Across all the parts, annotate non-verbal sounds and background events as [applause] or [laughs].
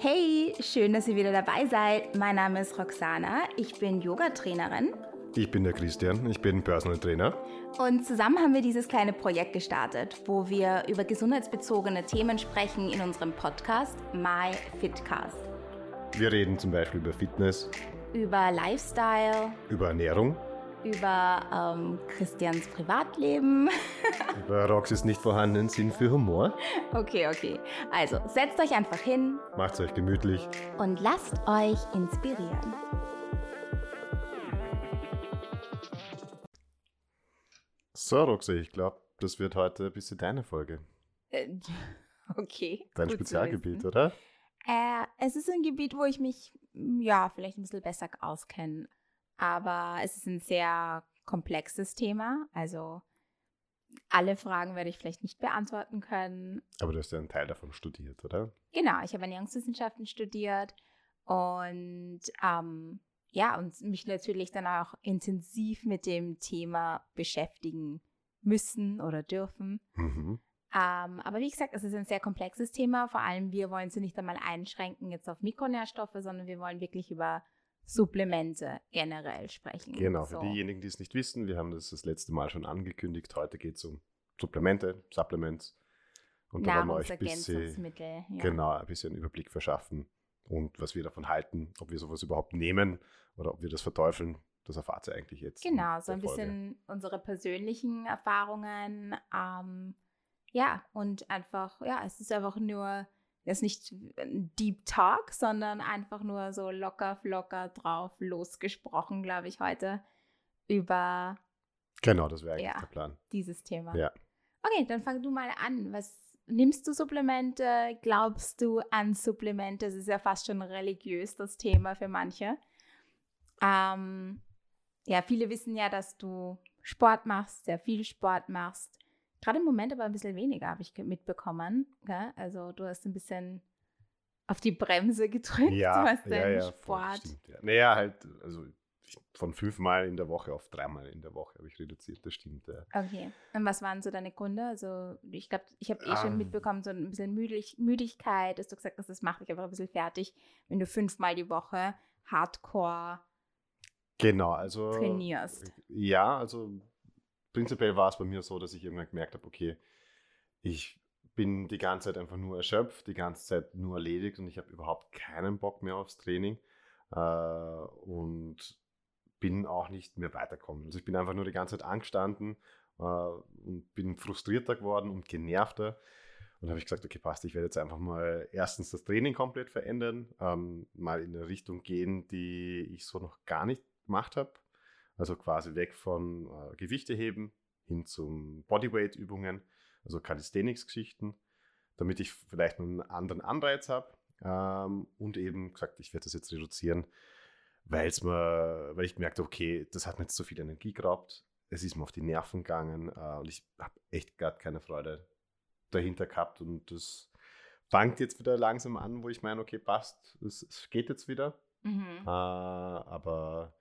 Hey, schön, dass ihr wieder dabei seid. Mein Name ist Roxana. Ich bin Yoga-Trainerin. Ich bin der Christian, ich bin Personal Trainer. Und zusammen haben wir dieses kleine Projekt gestartet, wo wir über gesundheitsbezogene Themen sprechen in unserem Podcast My Fitcast. Wir reden zum Beispiel über Fitness, Über Lifestyle, über Ernährung, über ähm, Christians Privatleben. [laughs] über Roxys nicht vorhandenen Sinn für Humor. Okay, okay. Also setzt euch einfach hin Macht's euch gemütlich. und lasst euch inspirieren. So, Roxy, ich glaube, das wird heute ein bisschen deine Folge. Äh, [laughs] Okay. Dein Spezialgebiet, oder? Äh, es ist ein Gebiet, wo ich mich, ja, vielleicht ein bisschen besser auskenne. Aber es ist ein sehr komplexes Thema. Also alle Fragen werde ich vielleicht nicht beantworten können. Aber du hast ja einen Teil davon studiert, oder? Genau, ich habe Ernährungswissenschaften studiert und ähm, ja, und mich natürlich dann auch intensiv mit dem Thema beschäftigen müssen oder dürfen. Mhm. Ähm, aber wie gesagt, es ist ein sehr komplexes Thema. Vor allem, wir wollen sie nicht einmal einschränken jetzt auf Mikronährstoffe, sondern wir wollen wirklich über Supplemente generell sprechen. Genau, für So. diejenigen, die es nicht wissen, wir haben das das letzte Mal schon angekündigt. Heute geht es um Supplemente, Supplements. Und da wollen wir euch ein bisschen. Ja. genau, ein bisschen Überblick verschaffen und was wir davon halten, ob wir sowas überhaupt nehmen oder ob wir das verteufeln. Das erfahrt ihr eigentlich jetzt. Genau, so ein Folge. bisschen unsere persönlichen Erfahrungen. Ähm, ja, und einfach, ja, es ist einfach nur, ist nicht ein Deep Talk, sondern einfach nur so locker, flocker drauf losgesprochen, glaube ich, heute über Genau, das wäre eigentlich Ja. der Plan. dieses Thema. Ja. Okay, dann fang du mal an. Was nimmst du Supplemente? Glaubst du an Supplemente? Das ist ja fast schon religiös, das Thema für manche. Ähm, ja, viele wissen ja, dass du Sport machst, sehr viel Sport machst. Gerade im Moment aber ein bisschen weniger, habe ich mitbekommen. Gell? Also du hast ein bisschen auf die Bremse gedrückt, Ja, was ja, ja, Sport. stimmt, ja. Naja, halt, also ich, von fünfmal in der Woche auf dreimal in der Woche habe ich reduziert, das stimmt. Ja. Okay. Und was waren so deine Gründe? Also ich glaube, ich habe eh schon Ähm. mitbekommen, so ein bisschen Müdig Müdigkeit, dass du gesagt hast, das macht dich einfach ein bisschen fertig, wenn du fünfmal die Woche Hardcore Genau, also. trainierst. Ja, also prinzipiell war es bei mir so, dass ich irgendwann gemerkt habe, okay, ich bin die ganze Zeit einfach nur erschöpft, die ganze Zeit nur erledigt und ich habe überhaupt keinen Bock mehr aufs Training äh, und bin auch nicht mehr weitergekommen. Also ich bin einfach nur die ganze Zeit angestanden äh, und bin frustrierter geworden und genervter. Und habe ich gesagt, okay, passt, ich werde jetzt einfach mal erstens das Training komplett verändern, ähm, mal in eine Richtung gehen, die ich so noch gar nicht gemacht habe. Also quasi weg von äh, Gewichte heben hin zum Bodyweight-Übungen, also Calisthenics-Geschichten, damit ich vielleicht einen anderen Anreiz habe. Ähm, und eben gesagt, ich werde das jetzt reduzieren, weil's mir, weil ich gemerkt habe, okay, das hat mir jetzt so viel Energie geraubt, es ist mir auf die Nerven gegangen äh, und ich habe echt gerade keine Freude dahinter gehabt und das fängt jetzt wieder langsam an, wo ich meine, okay, passt, es, es geht jetzt wieder, Mhm. äh, aber.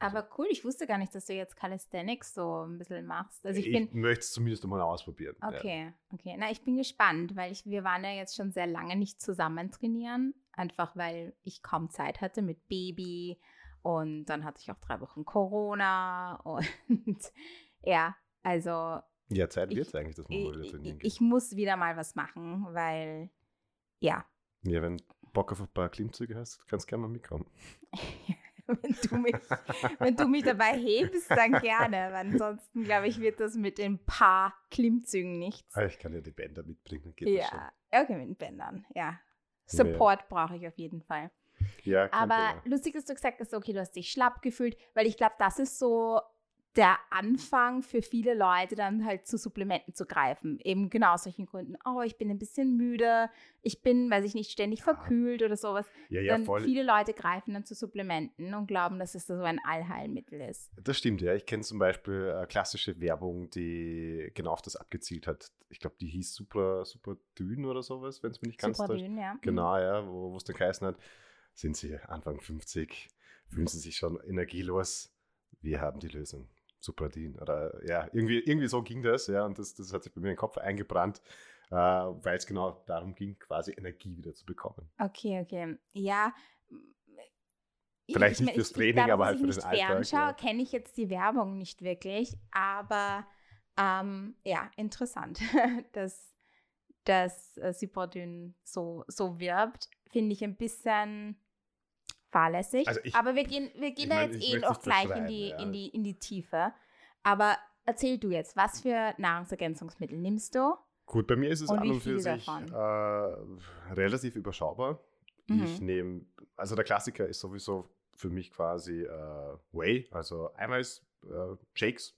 Aber cool, ich wusste gar nicht, dass du jetzt Calisthenics so ein bisschen machst. Also ich, ich möchte es zumindest einmal ausprobieren. ja. Okay, okay. Na, ich bin gespannt, weil ich, wir waren ja jetzt schon sehr lange nicht zusammen trainieren. Einfach weil ich kaum Zeit hatte mit Baby und dann hatte ich auch drei Wochen Corona [laughs] und ja, also Ja, Zeit wird es eigentlich, dass man mal wieder trainieren geht. ich muss wieder mal was machen, weil ja, Ja, wenn du Bock auf ein paar Klimmzüge hast, kannst du gerne mal mitkommen. [laughs] [laughs] wenn du mich, wenn du mich dabei hebst, dann gerne. Aber ansonsten glaube ich, wird das mit den paar Klimmzügen nichts. Ah, ich kann ja die Bänder mitbringen, geht. Ja, okay, mit den Bändern, ja. Support brauche ich auf jeden Fall. Ja, Aber Thema. lustig, dass du gesagt hast, okay, du hast dich schlapp gefühlt, weil ich glaube, das ist so der Anfang für viele Leute, dann halt zu Supplementen zu greifen. Eben genau aus solchen Gründen. Oh, ich bin ein bisschen müde, ich bin, weiß ich nicht, ständig verkühlt oder sowas. Ja, ja, dann voll. viele Leute greifen dann zu Supplementen und glauben, dass es so ein Allheilmittel ist. Das stimmt, ja. Ich kenne zum Beispiel äh, klassische Werbung, die genau auf das abgezielt hat. Ich glaube, die hieß Super, Super Dünn oder sowas, wenn es mich nicht ganz täuscht. Supradyn, ja. Genau, ja, wo es dann geheißen hat, sind Sie Anfang 50, fühlen Sie sich schon energielos, wir haben die Lösung. Supradin oder ja, irgendwie, irgendwie so ging das, ja, und das, das hat sich bei mir in den Kopf eingebrannt. äh, weil es genau darum ging, quasi Energie wieder zu bekommen. Okay, okay. Ja. Vielleicht nicht fürs Training, dadurch, aber dass halt ich für den Alltag, fernschaue, ja. kenne ich jetzt die Werbung nicht wirklich, aber ähm, ja, interessant, [laughs] dass, dass äh, Cyprodyn so, so wirbt. Finde ich ein bisschen fahrlässig. Also ich- aber wir gehen, wir gehen da mein, jetzt eh noch gleich in die, ja. in, die, in die Tiefe. Aber erzähl du jetzt, was für Nahrungsergänzungsmittel nimmst du? Gut, bei mir ist es Und an und für sich äh, relativ überschaubar. Mhm. Ich nehme, also der Klassiker ist sowieso für mich quasi äh, Whey, also Eiweiß, äh, Shakes,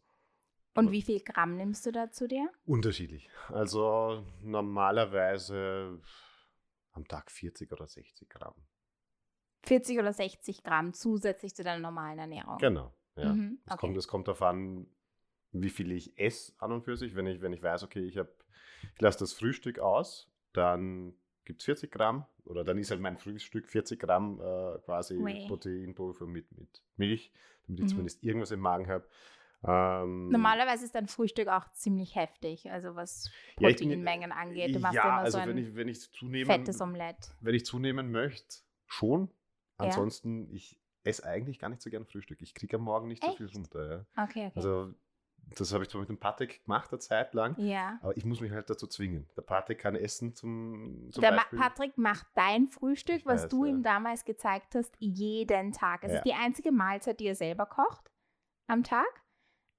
Und wie viel Gramm nimmst du da zu dir? unterschiedlich. Also normalerweise am Tag 40 oder 60 Gramm. 40 oder 60 Gramm zusätzlich zu deiner normalen Ernährung. Genau. Ja. Mhm, Es, okay. kommt, es kommt darauf an, wie viel ich esse an und für sich. Wenn ich, wenn ich weiß, okay, ich, hab, ich lasse das Frühstück aus, dann gibt es 40 Gramm oder dann ist halt mein Frühstück 40 Gramm äh, quasi Whey. Proteinpulver mit, mit Milch, damit ich Mhm. zumindest irgendwas im Magen habe. Ähm, Normalerweise ist dein Frühstück auch ziemlich heftig, also was Ja, bin- Proteinmengen angeht. Du machst ja, immer also so ein wenn ich, wenn ich zunehmen, fettes Omelett. wenn ich zunehmen möchte, schon. Ja. Ansonsten, ich esse eigentlich gar nicht so gern Frühstück. Ich kriege am Morgen nicht so viel Echt? runter. Ja. Okay, okay. Also, das habe ich zwar mit dem Patek gemacht, eine Zeit lang, ja. aber ich muss mich halt dazu zwingen. Der Patek kann essen zum, zum Der Ma Beispiel. Patrick macht dein Frühstück, Ich was weiß, du ja. ihm damals gezeigt hast, jeden Tag. Es Ja. ist die einzige Mahlzeit, die er selber kocht am Tag.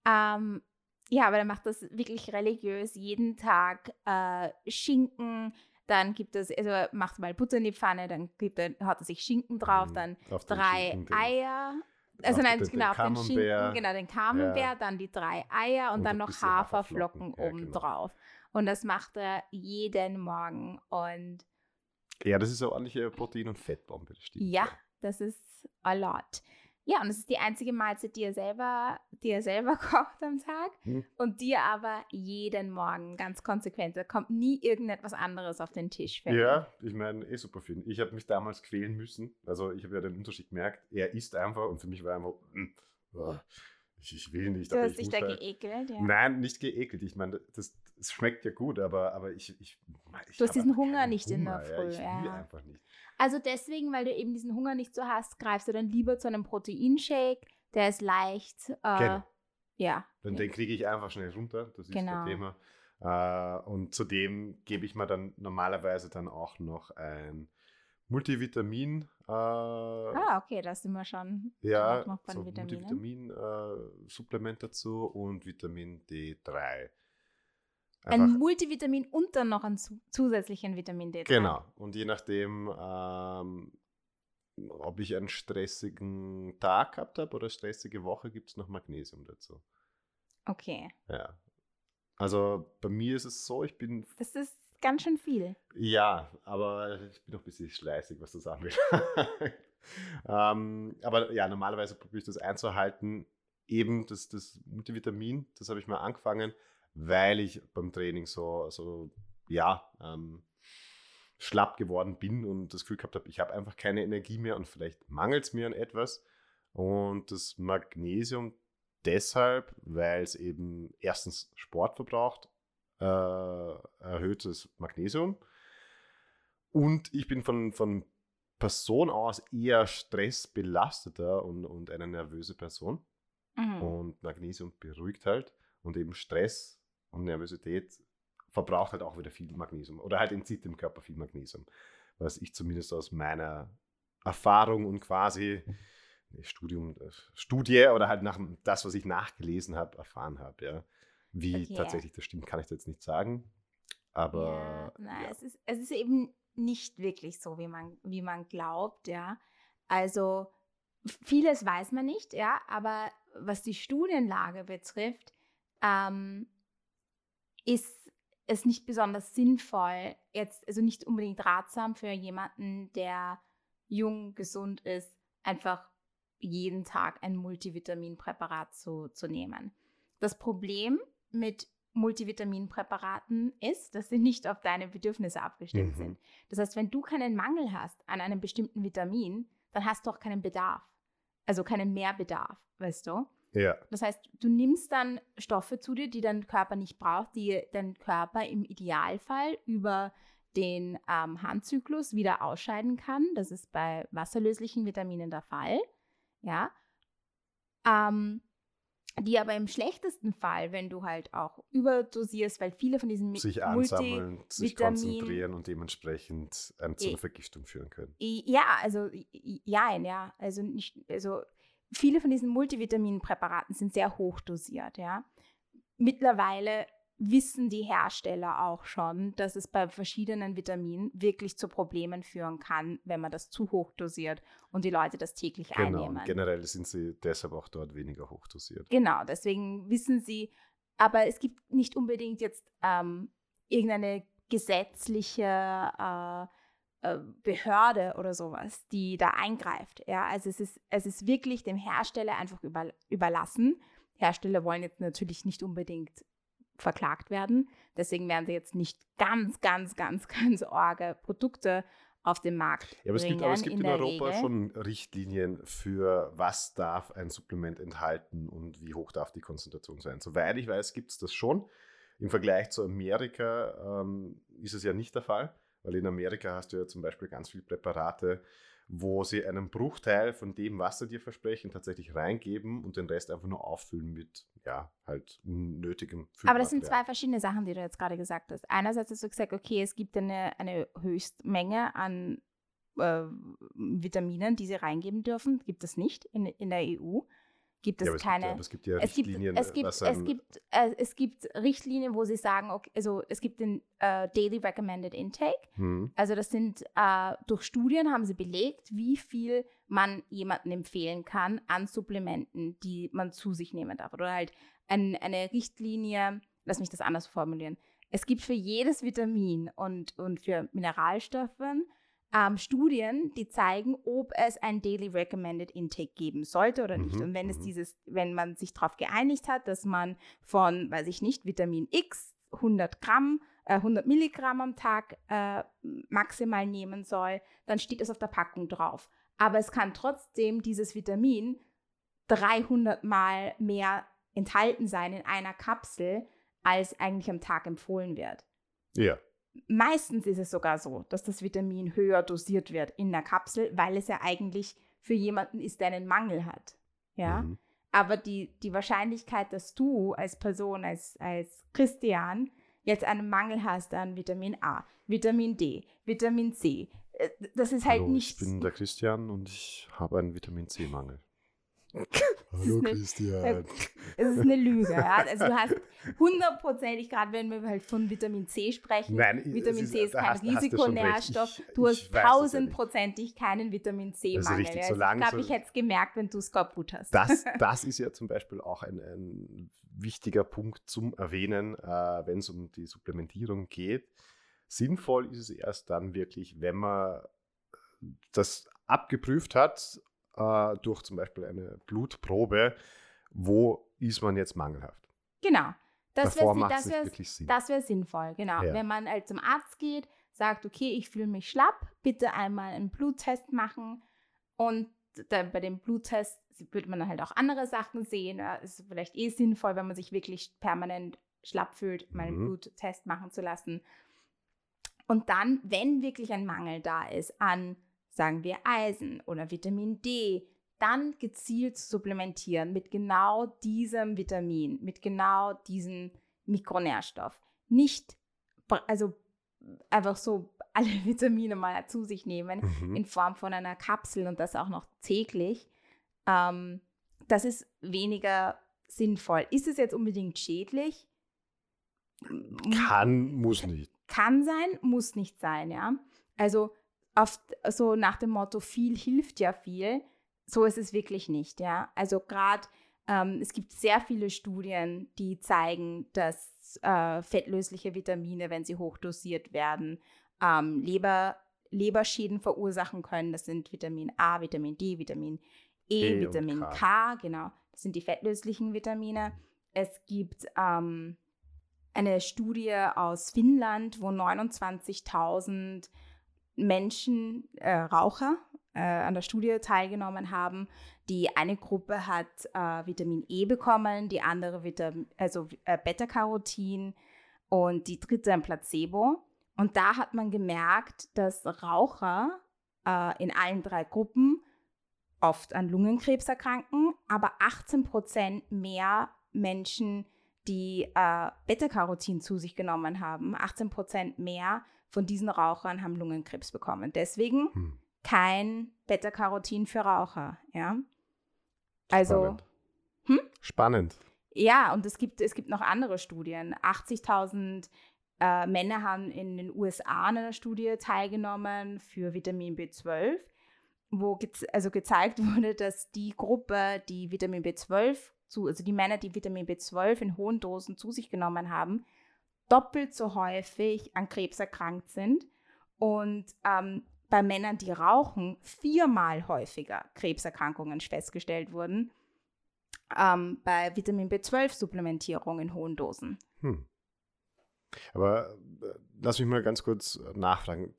Ähm, ja, aber er macht das wirklich religiös. Jeden Tag äh, Schinken, dann gibt es, also er macht mal Butter in die Pfanne, dann gibt er, hat er sich Schinken drauf, Mhm. dann Auf den drei Schinken, den- Eier. Also nein, den- den genau, auf den Camembert. Schinken, genau, den Camembert, Ja. dann die drei Eier und, Und dann noch Haferflocken, Haferflocken, ja, oben genau. drauf. Und das macht er jeden Morgen. Und Ja, das ist eine ordentliche Protein- und Fettbombe. Das stimmt. ja, das ist a lot. Ja, und es ist die einzige Mahlzeit, die er selber, die er selber [laughs] kocht am Tag. Hm. Und dir aber jeden Morgen ganz konsequent. Da kommt nie irgendetwas anderes auf den Tisch. Ja, ich meine, eh super viel. Ich habe mich damals quälen müssen. Also ich habe ja den Unterschied gemerkt. Er isst einfach und für mich war einfach, oh, ich, ich will nicht. Du hast ich dich da halt- geekelt, ja. Nein, nicht geekelt. Ich meine, das, das schmeckt ja gut, aber, aber ich, ich, ich Du hast diesen Hunger nicht in der Hunger, Früh, Ja, ich will ja. einfach nicht. Also deswegen, weil du eben diesen Hunger nicht so hast, greifst du dann lieber zu einem Proteinshake. Der ist leicht. Äh, Genau. Ja. Dann den kriege ich einfach schnell runter. Das ist Genau. das Thema. Äh, und zudem gebe ich mir dann normalerweise dann auch noch ein Multivitamin. Äh, Ah, okay, da sind wir schon. ja, noch so. Multivitamin-Supplement dazu und Vitamin D3. Ein Einfach- Multivitamin und dann noch einen zu zusätzlichen Vitamin D3. Genau. Und je nachdem, ähm, ob ich einen stressigen Tag gehabt habe oder stressige Woche, gibt es noch Magnesium dazu. Okay. Ja. Also bei mir ist es so, ich bin, Das ist ganz schön viel. ja, aber ich bin noch ein bisschen schleißig, was das angeht. [laughs] ähm, aber ja, normalerweise probiere ich das einzuhalten. Eben das, das Multivitamin, das habe ich mal angefangen, weil ich beim Training so, so ja, ähm, schlapp geworden bin und das Gefühl gehabt habe, ich habe einfach keine Energie mehr und vielleicht mangelt es mir an etwas. Und das Magnesium deshalb, weil es eben erstens Sport verbraucht, äh, erhöhtes Magnesium. Und ich bin von, von Person aus eher stressbelasteter und, und eine nervöse Person. Mhm. Und Magnesium beruhigt halt. Und eben Stress und Nervosität verbraucht halt auch wieder viel Magnesium. Oder halt entzieht dem Körper viel Magnesium. Was ich zumindest aus meiner Erfahrung und quasi nee, Studium, äh, Studie oder halt nach das, was ich nachgelesen habe, erfahren habe. Ja. Wie Okay. tatsächlich das stimmt, kann ich jetzt nicht sagen. Aber ja, nein, ja. Es, ist, es ist eben nicht wirklich so, wie man, wie man glaubt, ja. Also vieles weiß man nicht, ja, aber was die Studienlage betrifft, ähm, ist es nicht besonders sinnvoll, jetzt, also nicht unbedingt ratsam für jemanden, der jung, gesund ist, einfach jeden Tag ein Multivitaminpräparat zu, zu nehmen. Das Problem mit Multivitaminpräparaten ist, dass sie nicht auf deine Bedürfnisse abgestimmt Mhm. sind. Das heißt, wenn du keinen Mangel hast an einem bestimmten Vitamin, dann hast du auch keinen Bedarf. Also keinen Mehrbedarf, weißt du? Ja. Das heißt, du nimmst dann Stoffe zu dir, die dein Körper nicht braucht, die dein Körper im Idealfall über den ähm, Harnzyklus wieder ausscheiden kann. Das ist bei wasserlöslichen Vitaminen der Fall. Ja. Ähm, die aber im schlechtesten Fall, wenn du halt auch überdosierst, weil viele von diesen sich ansammeln, sich konzentrieren und dementsprechend äh, zu einer Vergiftung führen können. Ja, also ja, ja, also nicht, also viele von diesen Multivitaminpräparaten sind sehr hoch dosiert, ja. Mittlerweile wissen die Hersteller auch schon, dass es bei verschiedenen Vitaminen wirklich zu Problemen führen kann, wenn man das zu hoch dosiert und die Leute das täglich genau, einnehmen. Generell sind sie deshalb auch dort weniger hoch dosiert. Genau, deswegen wissen sie, aber es gibt nicht unbedingt jetzt ähm, irgendeine gesetzliche äh, äh, Behörde oder sowas, die da eingreift. Ja, also es ist, es ist wirklich dem Hersteller einfach über, überlassen. Hersteller wollen jetzt natürlich nicht unbedingt verklagt werden. Deswegen werden sie jetzt nicht ganz, ganz, ganz, [laughs] ganz orge Produkte auf den Markt ja, aber es bringen. Gibt, aber es gibt in, in Europa Regel. schon Richtlinien für, was darf ein Supplement enthalten und wie hoch darf die Konzentration sein. Soweit ich weiß, gibt es das schon. Im Vergleich zu Amerika ähm, ist es ja nicht der Fall, weil in Amerika hast du ja zum Beispiel ganz viele Präparate, wo sie einen Bruchteil von dem, was sie dir versprechen, tatsächlich reingeben und den Rest einfach nur auffüllen mit, ja, halt unnötigem Aber das sind zwei verschiedene Sachen, die du jetzt gerade gesagt hast. Einerseits hast du gesagt, okay, es gibt eine, eine Höchstmenge an äh, Vitaminen, die sie reingeben dürfen. Gibt es nicht in, in der EU gibt es ja, keine. Es gibt, ja, es gibt ja Richtlinien. Es gibt, es gibt, es gibt, äh, es gibt Richtlinien, wo sie sagen, okay, also es gibt den äh, Daily Recommended Intake. Hm. Also das sind äh, durch Studien haben sie belegt, wie viel man jemandem empfehlen kann an Supplementen, die man zu sich nehmen darf. Oder halt ein, eine Richtlinie, lass mich das anders formulieren. Es gibt für jedes Vitamin und, und für Mineralstoffen ähm, Studien, die zeigen, ob es ein Daily Recommended Intake geben sollte oder nicht. Mhm, und wenn es mhm. dieses, wenn man sich darauf geeinigt hat, dass man von, weiß ich nicht, Vitamin X 100 Gramm, äh, 100 Milligramm am Tag äh, maximal nehmen soll, dann steht es auf der Packung drauf. Aber es kann trotzdem dieses Vitamin 300 Mal mehr enthalten sein in einer Kapsel, als eigentlich am Tag empfohlen wird. Ja. Meistens ist es sogar so, dass das Vitamin höher dosiert wird in der Kapsel, weil es ja eigentlich für jemanden ist, der einen Mangel hat. Ja. Mhm. Aber die, die Wahrscheinlichkeit, dass du als Person, als, als Christian, jetzt einen Mangel hast an Vitamin A, Vitamin D, Vitamin C, äh, das ist halt Hallo, nicht. Ich bin der Christian und ich habe einen Vitamin C-Mangel. [laughs] Hallo eine, Christian. [laughs] Es ist eine Lüge. Ja? Also du hast [laughs] hundertprozentig, gerade wenn wir halt von Vitamin C sprechen, Nein, Vitamin ist, C ist kein hast, Risikonährstoff. Du hast tausendprozentig keinen Vitamin C-Mangel. Ja. Ich glaube, ich hätte es gemerkt, wenn du es kaputt hast. Das, [laughs] das ist ja zum Beispiel auch ein, ein wichtiger Punkt zum Erwähnen, äh, wenn es um die Supplementierung geht. Sinnvoll ist es erst dann wirklich, wenn man das abgeprüft hat äh, durch zum Beispiel eine Blutprobe, wo ist man jetzt mangelhaft. Genau. Das wäre das wär, wär sinnvoll, genau. Ja. Wenn man halt zum Arzt geht, sagt, okay, ich fühle mich schlapp, bitte einmal einen Bluttest machen und da, bei dem Bluttest würde man dann halt auch andere Sachen sehen. Ja, ist vielleicht eh sinnvoll, wenn man sich wirklich permanent schlapp fühlt, mal einen mhm. Bluttest machen zu lassen. Und dann, wenn wirklich ein Mangel da ist an sagen wir Eisen oder Vitamin D, dann gezielt zu supplementieren mit genau diesem Vitamin, mit genau diesem Mikronährstoff. Nicht, also einfach so [laughs] alle Vitamine mal zu sich nehmen mhm. in Form von einer Kapsel und das auch noch täglich. Ähm, das ist weniger sinnvoll. Ist es jetzt unbedingt schädlich? Kann, muss nicht. Kann sein, muss nicht sein, ja. Also oft so nach dem Motto, viel hilft ja viel. So ist es wirklich nicht, ja. Also gerade ähm, es gibt sehr viele Studien, die zeigen, dass äh, fettlösliche Vitamine, wenn sie hochdosiert werden, ähm, Leber, Leberschäden verursachen können. Das sind Vitamin A, Vitamin D, Vitamin E, e Vitamin K. K. genau. Das sind die fettlöslichen Vitamine. Es gibt ähm, eine Studie aus Finnland, wo 29.000 Menschen, äh, Raucher, äh, an der Studie teilgenommen haben. Die eine Gruppe hat äh, Vitamin E bekommen, die andere Vitamin, also äh, Beta-Carotin und die dritte ein Placebo. Und da hat man gemerkt, dass Raucher äh, in allen drei Gruppen oft an Lungenkrebs erkranken, aber 18 Prozent mehr Menschen, die äh, Beta-Carotin zu sich genommen haben, 18 Prozent mehr von diesen Rauchern haben Lungenkrebs bekommen. Deswegen hm. Kein Beta-Carotin für Raucher. Ja? Also. Spannend. Hm? Spannend. Ja, und es gibt, es gibt noch andere Studien. 80.000 äh, Männer haben in den USA an einer Studie teilgenommen für Vitamin B12, wo ge also gezeigt [laughs] wurde, dass die Gruppe, die Vitamin B12 zu, also die Männer, die Vitamin B12 in hohen Dosen zu sich genommen haben, doppelt so häufig an Krebs erkrankt sind und ähm, bei Männern, die rauchen, viermal häufiger Krebserkrankungen festgestellt wurden ähm, bei Vitamin B12-Supplementierung in hohen Dosen. Hm. Aber äh, lass mich mal ganz kurz nachfragen.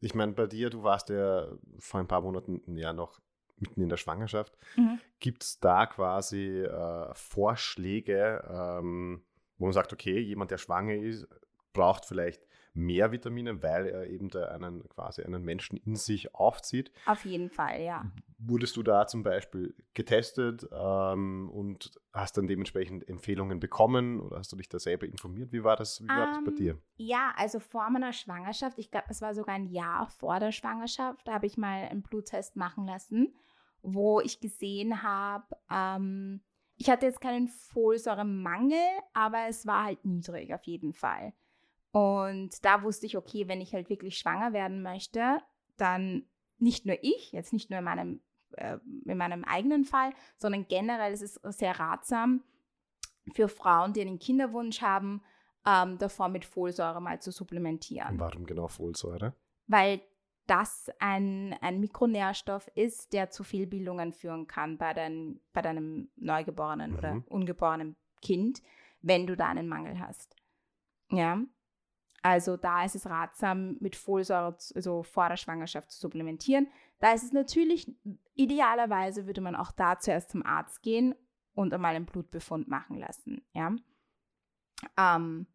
Ich meine, bei dir, du warst ja vor ein paar Monaten ja noch mitten in der Schwangerschaft. Mhm. Gibt es da quasi äh, Vorschläge, ähm, wo man sagt, okay, jemand, der schwanger ist, braucht vielleicht mehr Vitamine, weil er eben da einen quasi einen Menschen in sich aufzieht. Auf jeden Fall, ja. Wurdest du da zum Beispiel getestet ähm, und hast dann dementsprechend Empfehlungen bekommen oder hast du dich da selber informiert? Wie war das, wie war das bei ähm, dir? Ja, also vor meiner Schwangerschaft, ich glaube, es war sogar ein Jahr vor der Schwangerschaft, da habe ich mal einen Bluttest machen lassen, wo ich gesehen habe, ähm, ich hatte jetzt keinen Folsäuremangel, aber es war halt niedrig auf jeden Fall. Und da wusste ich, okay, wenn ich halt wirklich schwanger werden möchte, dann nicht nur ich, jetzt nicht nur in meinem, äh, in meinem eigenen Fall, sondern generell ist es sehr ratsam für Frauen, die einen Kinderwunsch haben, ähm, davor mit Folsäure mal zu supplementieren. Warum genau Folsäure? Weil das ein, ein Mikronährstoff ist, der zu Fehlbildungen führen kann bei, dein, bei deinem neugeborenen mhm. oder ungeborenen Kind, wenn du da einen Mangel hast. Ja. Also da ist es ratsam, mit Folsäure also vor der Schwangerschaft zu supplementieren. Da ist es natürlich, idealerweise würde man auch da zuerst zum Arzt gehen und einmal einen Blutbefund machen lassen. Ja? Ähm,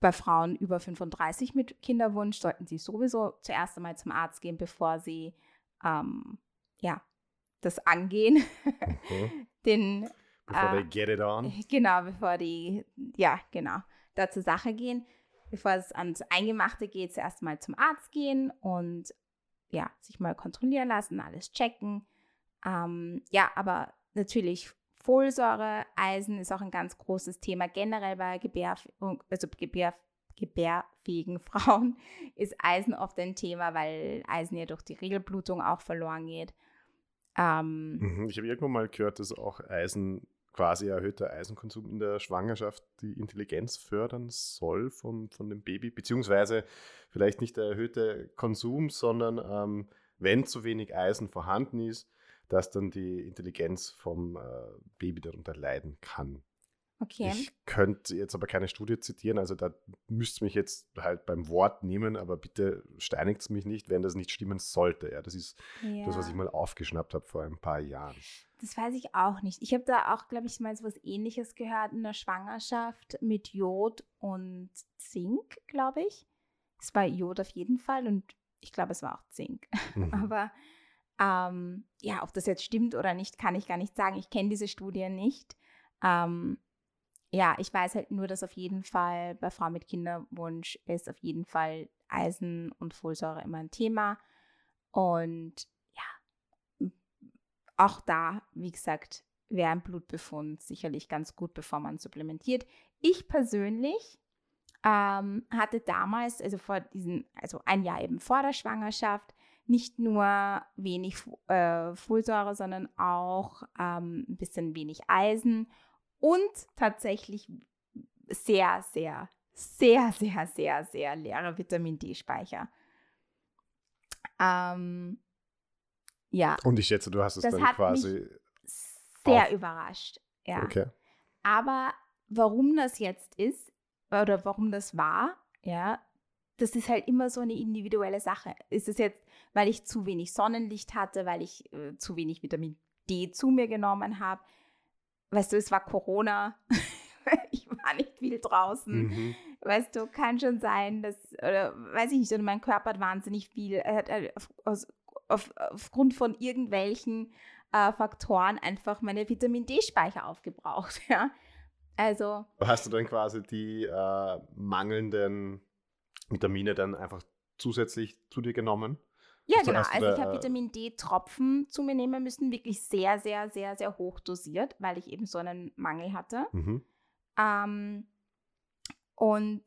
bei Frauen über 35 mit Kinderwunsch sollten sie sowieso zuerst einmal zum Arzt gehen, bevor sie ähm, ja, das angehen. Okay. [laughs] Den, bevor äh, they get it on. Genau, bevor die, ja, genau, da zur Sache gehen bevor es ans Eingemachte geht, zuerst mal zum Arzt gehen und ja, sich mal kontrollieren lassen, alles checken. Ähm, ja, aber natürlich Folsäure, Eisen ist auch ein ganz großes Thema. Generell bei Gebär, also Gebär, gebärfähigen [laughs] Frauen ist Eisen oft ein Thema, weil Eisen ja durch die Regelblutung auch verloren geht. Ähm, mhm, ich habe irgendwann mal gehört, dass auch Eisen quasi erhöhter Eisenkonsum in der Schwangerschaft die Intelligenz fördern soll von, von dem Baby, beziehungsweise vielleicht nicht der erhöhte Konsum, sondern ähm, wenn zu wenig Eisen vorhanden ist, dass dann die Intelligenz vom äh, Baby darunter leiden kann. Okay. Ich könnte jetzt aber keine Studie zitieren, also da müsst ihr mich jetzt halt beim Wort nehmen, aber bitte steinigt es mich nicht, wenn das nicht stimmen sollte. Ja, das ist ja. das, was ich mal aufgeschnappt habe vor ein paar Jahren. Das weiß ich auch nicht. Ich habe da auch, glaube ich, mal so was ähnliches gehört in der Schwangerschaft mit Jod und Zink, glaube ich. Es war Jod auf jeden Fall und ich glaube, es war auch Zink. [laughs] Mhm. aber ähm, ja, ob das jetzt stimmt oder nicht, kann ich gar nicht sagen. Ich kenne diese Studie nicht. Ähm, ja, ich weiß halt nur, dass auf jeden Fall bei Frauen mit Kinderwunsch ist auf jeden Fall Eisen und Folsäure immer ein Thema. Und auch da, wie gesagt, wäre ein Blutbefund sicherlich ganz gut, bevor man supplementiert. Ich persönlich ähm, hatte damals, also vor diesen, also ein Jahr eben vor der Schwangerschaft, nicht nur wenig äh, Folsäure, sondern auch ähm, ein bisschen wenig Eisen und tatsächlich sehr, sehr, sehr, sehr, sehr, sehr leere Vitamin D-Speicher. Ähm, ja. Und ich schätze, du hast es das dann quasi. sehr auf. überrascht. Ja. Okay. Aber warum das jetzt ist oder warum das war, ja, das ist halt immer so eine individuelle Sache. Ist es jetzt, weil ich zu wenig Sonnenlicht hatte, weil ich äh, zu wenig Vitamin D zu mir genommen habe? Weißt du, es war Corona. [laughs] ich war nicht viel draußen. Mhm. Weißt du, kann schon sein, dass, oder weiß ich nicht, oder mein Körper hat wahnsinnig viel, er hat auf, aus, auf, aufgrund von irgendwelchen äh, Faktoren einfach meine Vitamin D-Speicher aufgebraucht. [laughs] Ja? Also. Hast du dann quasi die äh, mangelnden Vitamine dann einfach zusätzlich zu dir genommen? Ja, also genau. Also ich habe äh, Vitamin D-Tropfen zu mir nehmen müssen, wirklich sehr, sehr, sehr, sehr hoch dosiert, weil ich eben so einen Mangel hatte. Mhm. Ähm, und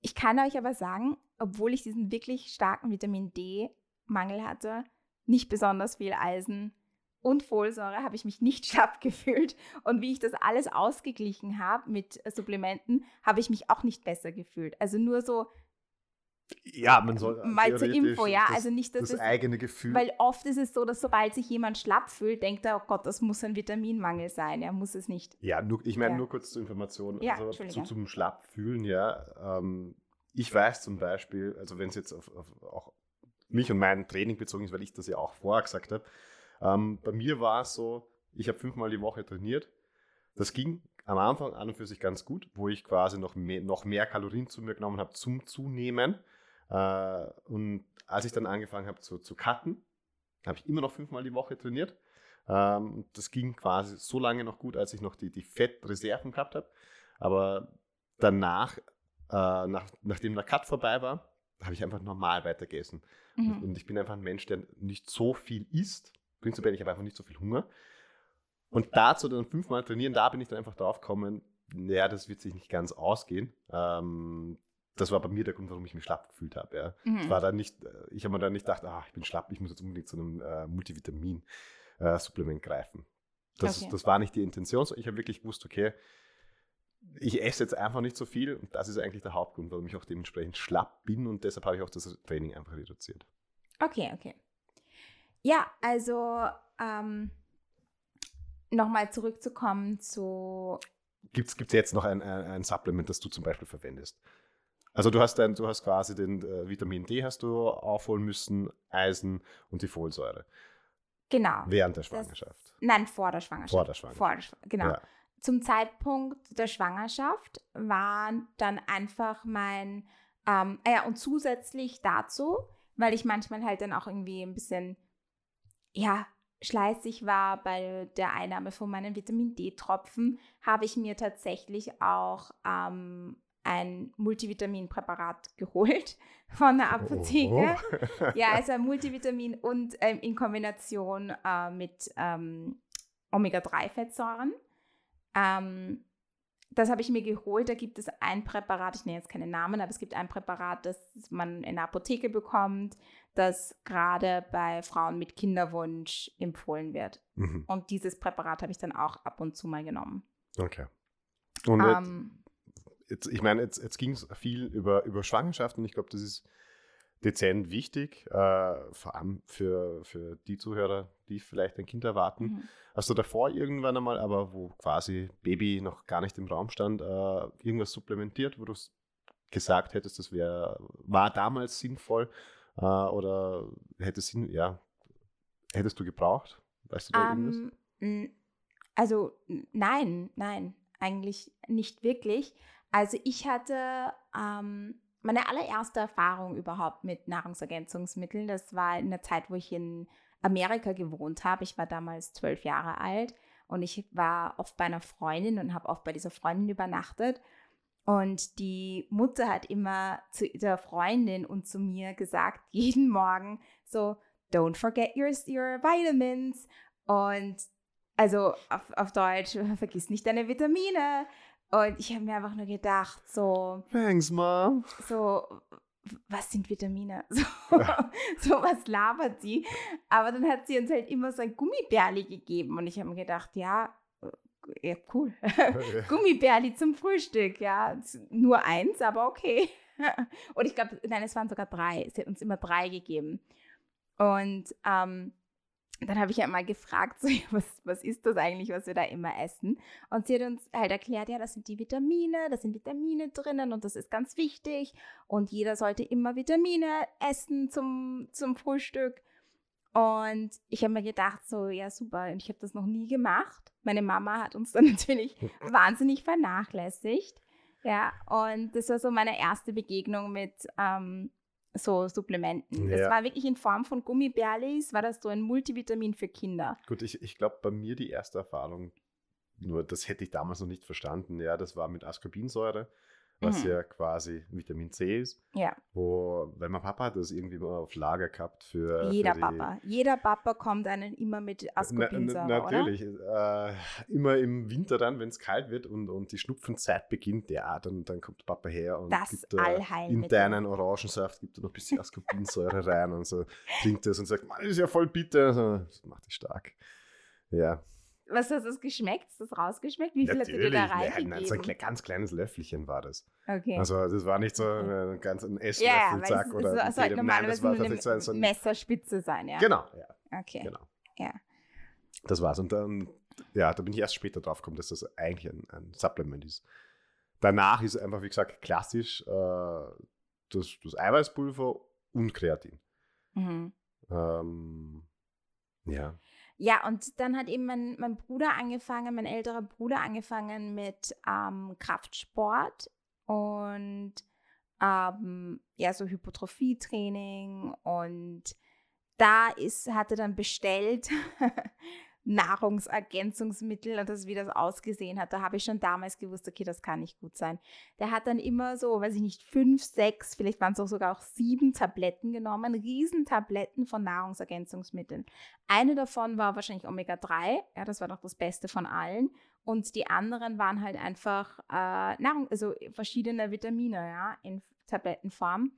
ich kann euch aber sagen, obwohl ich diesen wirklich starken Vitamin D-Mangel hatte, nicht besonders viel Eisen und Folsäure, habe ich mich nicht [laughs] schlapp gefühlt. Und wie ich das alles ausgeglichen habe mit Supplementen, habe ich mich auch nicht besser gefühlt. Also nur so ja, man soll mal zur Info, ja, das, also nicht dass das, das eigene Gefühl. Weil oft ist es so, dass sobald sich jemand schlapp fühlt, denkt er, oh Gott, das muss ein Vitaminmangel sein. Er muss es nicht. Ja, nur, ich meine ja. nur kurz zur Information, ja, also zu, zum Schlappfühlen, ja. Ähm, ich weiß zum Beispiel, also wenn es jetzt auf, auf, auch mich und mein Training bezogen ist, weil ich das ja auch vorher gesagt habe, ähm, bei mir war es so, ich habe fünfmal die Woche trainiert. Das ging am Anfang an und für sich ganz gut, wo ich quasi noch mehr, noch mehr Kalorien zu mir genommen habe zum Zunehmen. Äh, und als ich dann angefangen habe zu, zu cutten, habe ich immer noch fünfmal die Woche trainiert. Ähm, das ging quasi so lange noch gut, als ich noch die, die Fettreserven gehabt habe. Aber danach, äh, nach, nachdem der Cut vorbei war, habe ich einfach normal weitergegessen. Mhm. Und ich bin einfach ein Mensch, der nicht so viel isst. Prinzipiell, ich habe einfach nicht so viel Hunger. Und dazu dann fünfmal trainieren, da bin ich dann einfach drauf gekommen, naja, das wird sich nicht ganz ausgehen. Ähm, das war bei mir der Grund, warum ich mich schlapp gefühlt habe. Ja. Mhm. war dann nicht, äh, ich habe mir dann nicht gedacht, ah, ich bin schlapp, ich muss jetzt unbedingt zu einem äh, Multivitamin-Supplement äh, greifen. Das, okay. das war nicht die Intention, ich habe wirklich gewusst, okay, ich esse jetzt einfach nicht so viel und das ist eigentlich der Hauptgrund, warum ich auch dementsprechend schlapp bin und deshalb habe ich auch das Training einfach reduziert. Okay, okay. Ja, also ähm, nochmal zurückzukommen zu. Gibt es jetzt noch ein, ein, ein, Supplement, das du zum Beispiel verwendest? Also du hast, ein, du hast quasi den äh, Vitamin D hast du aufholen müssen, Eisen und die Folsäure. Genau. Während der Schwangerschaft. Das, nein, vor der Schwangerschaft. Vor der Schwangerschaft. Vor der, genau. Ja. Zum Zeitpunkt der Schwangerschaft war dann einfach mein, ähm, ja, und zusätzlich dazu, weil ich manchmal halt dann auch irgendwie ein bisschen, ja, schleißig war bei der Einnahme von meinen Vitamin D-Tropfen, habe ich mir tatsächlich auch ähm, ein Multivitaminpräparat [laughs] geholt von der Apotheke. Oh. ja, [laughs] also ein Multivitamin und ähm, in Kombination äh, mit ähm, Omega-3-Fettsäuren. Ähm, das habe ich mir geholt. Da gibt es ein Präparat, ich nenne jetzt keinen Namen, aber es gibt ein Präparat, das man in der Apotheke bekommt, das gerade bei Frauen mit Kinderwunsch empfohlen wird. Mhm. Und dieses Präparat habe ich dann auch ab und zu mal genommen. Okay. Und ähm, jetzt, ich meine, jetzt, jetzt ging es viel über, über Schwangerschaft und ich glaube, das ist dezent wichtig, äh, vor allem für, für die Zuhörer, die vielleicht ein Kind erwarten. Mhm. Hast du davor irgendwann einmal, aber wo quasi Baby noch gar nicht im Raum stand, äh, irgendwas supplementiert, wo du gesagt hättest, das wär, war damals sinnvoll äh, oder hättest, ja, hättest du gebraucht? Weißt du da um, irgendwas? Also nein, nein, eigentlich nicht wirklich. Also ich hatte ähm, meine allererste Erfahrung überhaupt mit Nahrungsergänzungsmitteln. Das war in der Zeit, wo ich in Amerika gewohnt habe. Ich war damals zwölf Jahre alt und ich war oft bei einer Freundin und habe oft bei dieser Freundin übernachtet. Und die Mutter hat immer zu der Freundin und zu mir gesagt, [laughs] jeden Morgen so, don't forget your, your vitamins. Und also auf, auf Deutsch, vergiss nicht deine Vitamine. Und ich habe mir einfach nur gedacht, so. Thanks, Mom. So, was sind Vitamine? [laughs] So, [laughs] so, was labert sie? Aber dann hat sie uns halt immer so ein Gummibärli gegeben. Und ich habe mir gedacht, ja, äh, ja cool. [laughs] Gummibärli zum Frühstück, ja. Nur eins, aber okay. Und ich glaube, nein, es waren sogar drei. Sie hat uns immer drei gegeben. Und ähm, dann habe ich ja mal gefragt, [laughs] so, was, was ist das eigentlich, was wir da immer essen? Und sie hat uns halt erklärt, ja, das sind die Vitamine, da sind Vitamine drinnen und das ist ganz wichtig. Und jeder sollte immer Vitamine essen zum, zum Frühstück. Und ich habe mir gedacht, so, ja, super. Und ich habe das noch nie gemacht. Meine Mama hat uns dann [laughs] natürlich [laughs] wahnsinnig vernachlässigt. Ja, und das war so meine erste Begegnung mit ähm, so Supplementen. Ja. Das war wirklich in Form von Gummibärlis, war das so ein Multivitamin für Kinder. Gut, ich, ich glaube, bei mir die erste Erfahrung, nur das hätte ich damals noch nicht verstanden, ja, das war mit Ascorbinsäure was mhm. ja quasi Vitamin C ist. Ja. Wo, weil mein Papa hat das irgendwie mal auf Lager gehabt für. Jeder für Papa. Jeder Papa kommt einen immer mit Ascorbinsäure. Na, natürlich. Äh, immer im Winter dann, wenn es kalt wird und, und die Schnupfenzeit beginnt, ja, dann, dann kommt Papa her und das gibt da in deinen Orangensaft gibt er noch ein bisschen Ascorbinsäure rein und so trinkt das und sagt, man, das ist ja voll bitter. Also, das macht dich stark. Ja. Was hat das geschmeckt? Ist das rausgeschmeckt? Wie viel Natürlich. hat ihr da reingegeben? Nein, so ein ganz kleines Löffelchen war das. Okay. Also das war nicht so ein ganz ein Esslöffel, ja, oder so, sollte normalerweise Nein, das war so, ein Messerspitze sein, ja? Genau, ja. Okay. Genau. Ja. Das war's. Und dann, ja, da bin ich erst später drauf gekommen, dass das eigentlich ein, ein Supplement ist. Danach ist einfach, wie gesagt, klassisch äh, das, das Eiweißpulver und Kreatin. Mhm. Ähm, ja. Ja, und dann hat eben mein, mein Bruder angefangen, mein älterer Bruder angefangen mit ähm, Kraftsport und ähm, ja, so Hypertrophietraining und da ist, hat er dann bestellt [laughs] Nahrungsergänzungsmittel und das, wie das ausgesehen hat, da habe ich schon damals gewusst, okay, das kann nicht gut sein. Der hat dann immer so, weiß ich nicht, fünf, sechs, vielleicht waren es auch sogar auch sieben Tabletten genommen, Riesentabletten von Nahrungsergänzungsmitteln. Eine davon war wahrscheinlich Omega-3, ja, das war doch das Beste von allen. Und die anderen waren halt einfach äh, Nahrung, also verschiedene Vitamine, ja, in Tablettenform.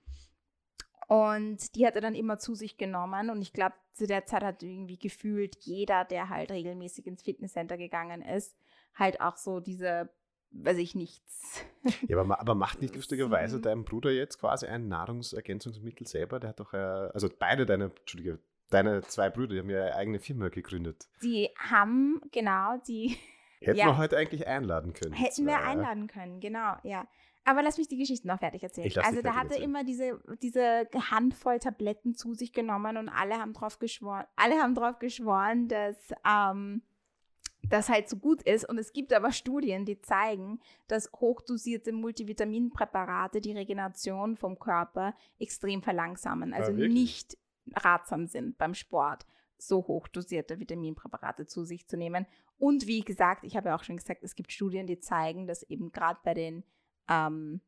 Und die hat er dann immer zu sich genommen. Und ich glaube, zu der Zeit hat irgendwie gefühlt jeder, der halt regelmäßig ins Fitnesscenter gegangen ist, halt auch so diese, weiß ich nichts. [laughs] Ja, aber, aber macht nicht lustigerweise dein Bruder jetzt quasi ein Nahrungsergänzungsmittel selber? Der hat doch, äh, also beide deine, Entschuldige, deine zwei Brüder, die haben ja eine eigene Firma gegründet. Die haben, genau, die. Hätten [laughs] ja, wir heute eigentlich einladen können. Hätten wir einladen können, genau, ja. Aber lass mich die Geschichte noch fertig erzählen. Also da hat er immer diese, diese Handvoll Tabletten zu sich genommen und alle haben drauf geschworen, alle haben drauf geschworen, dass ähm, das halt so gut ist. Und es gibt aber Studien, die zeigen, dass hochdosierte Multivitaminpräparate die Regeneration vom Körper extrem verlangsamen. Also ja, nicht ratsam sind beim Sport so hochdosierte Vitaminpräparate zu sich zu nehmen. Und wie gesagt, ich habe ja auch schon gesagt, es gibt Studien, die zeigen, dass eben gerade bei den ähm,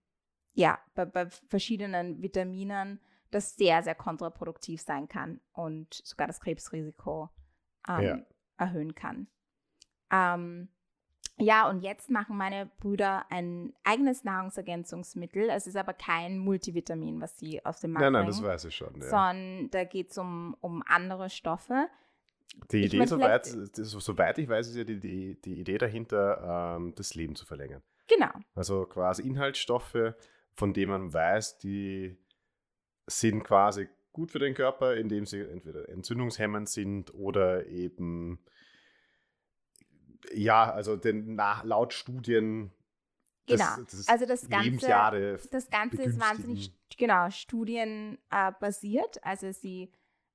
ja, bei, bei verschiedenen Vitaminen das sehr, sehr kontraproduktiv sein kann und sogar das Krebsrisiko ähm, ja. erhöhen kann. Ähm, ja, und jetzt machen meine Brüder ein eigenes Nahrungsergänzungsmittel. Es ist aber kein Multivitamin, was sie auf dem Markt Nein, nein, bringen, das weiß ich schon. Ja. Sondern da geht es um, um andere Stoffe. Die Idee, soweit, soweit ich weiß, ist ja die, die, die Idee dahinter, ähm, das Leben zu verlängern. Genau. Also quasi Inhaltsstoffe, von denen man weiß, die sind quasi gut für den Körper, indem sie entweder entzündungshemmend sind oder eben, ja, also den, nach, laut Studien Genau, das, das also das Ganze, das Ganze ist wahnsinnig, genau, studienbasiert. Äh, also sie,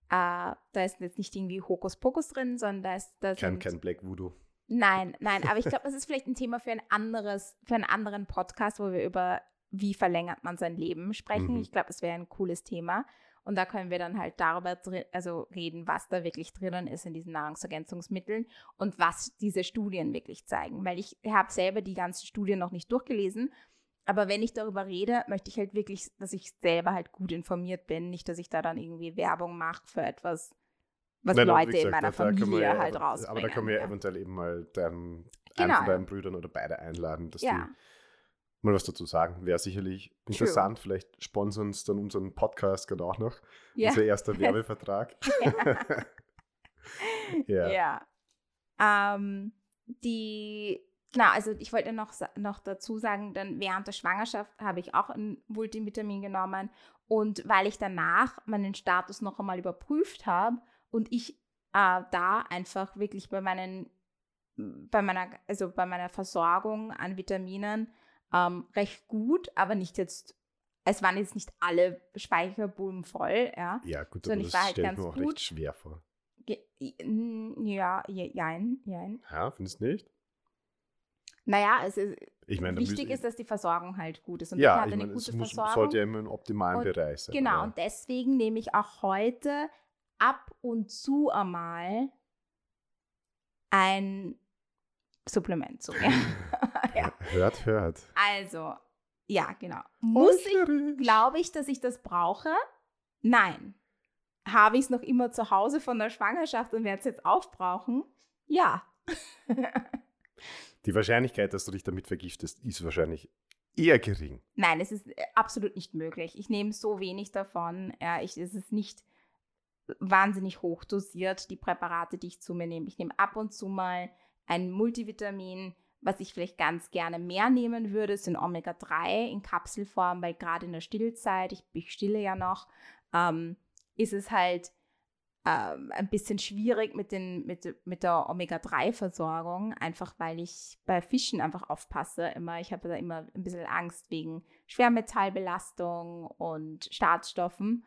äh, da ist jetzt nicht irgendwie Hokuspokus drin, sondern da ist das. Kein, kein Black Voodoo. Nein, nein, aber ich [laughs] glaube, das ist vielleicht ein Thema für ein anderes, für einen anderen Podcast, wo wir über wie verlängert man sein Leben sprechen. Mhm. Ich glaube, das wäre ein cooles Thema. Und da können wir dann halt darüber also reden, was da wirklich drinnen ist in diesen Nahrungsergänzungsmitteln und was diese Studien wirklich zeigen. Weil ich habe selber die ganzen Studien noch nicht durchgelesen. Aber wenn ich darüber rede, möchte ich halt wirklich, dass ich selber halt gut informiert bin. Nicht, dass ich da dann irgendwie Werbung mache für etwas, was Nein, Leute gesagt, in meiner Familie ja, halt rausbringen. Aber da können wir ja. eventuell eben mal deinen, genau. einen von deinen Brüdern oder beide einladen, dass ja. die mal was dazu sagen. Wäre sicherlich True. interessant. Vielleicht sponsern uns dann unseren Podcast gerade auch noch. Ja. Unser erster [laughs] Werbevertrag. [laughs] ja. ja. Ähm, die, genau, also ich wollte noch, noch dazu sagen, dann während der Schwangerschaft habe ich auch ein Multivitamin genommen und weil ich danach meinen Status noch einmal überprüft habe und ich äh, da einfach wirklich bei meinen, bei meiner, also bei meiner Versorgung an Vitaminen ähm, recht gut, aber nicht jetzt, es waren jetzt nicht alle Speicherbuben voll, ja. Ja, gut, aber das ich war halt ich ganz mir auch gut. recht schwer vor. Ja, je- jein, jein. Ja, findest du nicht? Naja, es ist, Ich meine, da wichtig ist, dass die Versorgung halt gut ist. Und ich ja, hatte ich eine meine, es gute muss, Versorgung. sollte ja immer im optimalen Und- Bereich sein. Genau, aber- und deswegen nehme ich auch heute ab und zu einmal ein Supplement zu mir. [laughs] [laughs] ja. Hört, hört. Also, ja, genau. Muss ich, glaube ich, dass ich das brauche? Nein. Habe ich es noch immer zu Hause von der Schwangerschaft und werde es jetzt aufbrauchen? Ja. [laughs] Die Wahrscheinlichkeit, dass du dich damit vergiftest, ist wahrscheinlich eher gering. Nein, es ist äh, absolut nicht möglich. Ich nehme so wenig davon. Ja, ich, es ist nicht wahnsinnig hoch dosiert, die Präparate, die ich zu mir nehme. Ich nehme ab und zu mal ein Multivitamin. Was ich vielleicht ganz gerne mehr nehmen würde, sind Omega-3 in Kapselform, weil gerade in der Stillzeit, ich, ich stille ja noch, ähm, ist es halt ähm, ein bisschen schwierig mit, den, mit, mit der Omega-3-Versorgung, einfach weil ich bei Fischen einfach aufpasse. Immer, ich habe da immer ein bisschen Angst wegen Schwermetallbelastung und Schadstoffen.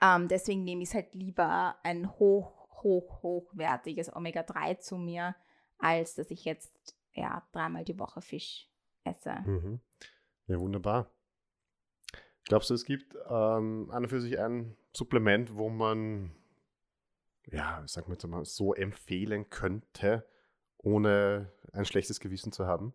Ähm, deswegen nehme ich es halt lieber ein hoch, hoch, hochwertiges Omega-3 zu mir, als dass ich jetzt ja dreimal die Woche Fisch esse. Mhm. Ja, wunderbar. Glaubst du, es gibt ähm, an und für sich ein Supplement, wo man, ja, sag mal jetzt mal, so empfehlen könnte, ohne ein schlechtes Gewissen zu haben?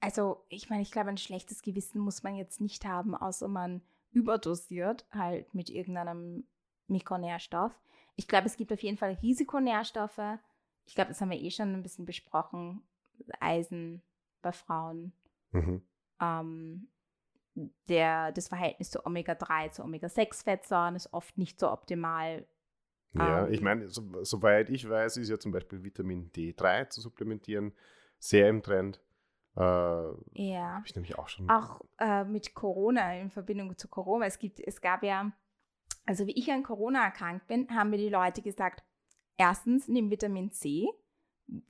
Also, ich meine, ich glaube, ein schlechtes Gewissen muss man jetzt nicht haben, außer man überdosiert halt mit irgendeinem Mikronährstoff. Ich glaube, es gibt auf jeden Fall Risikonährstoffe. Ich glaube, das haben wir eh schon ein bisschen besprochen. Eisen bei Frauen. Mhm. Ähm, der, das Verhältnis zu Omega-3 zu Omega-6-Fettsäuren ist oft nicht so optimal. Ja, Ähm, ich meine, so, soweit ich weiß, ist ja zum Beispiel Vitamin D3 zu supplementieren sehr im Trend. Äh, Habe Ja. ich nämlich auch schon. Auch äh, mit Corona, in Verbindung zu Corona. Es, gibt, es gab ja, also wie ich an Corona erkrankt bin, haben mir die Leute gesagt, erstens, nimm Vitamin C.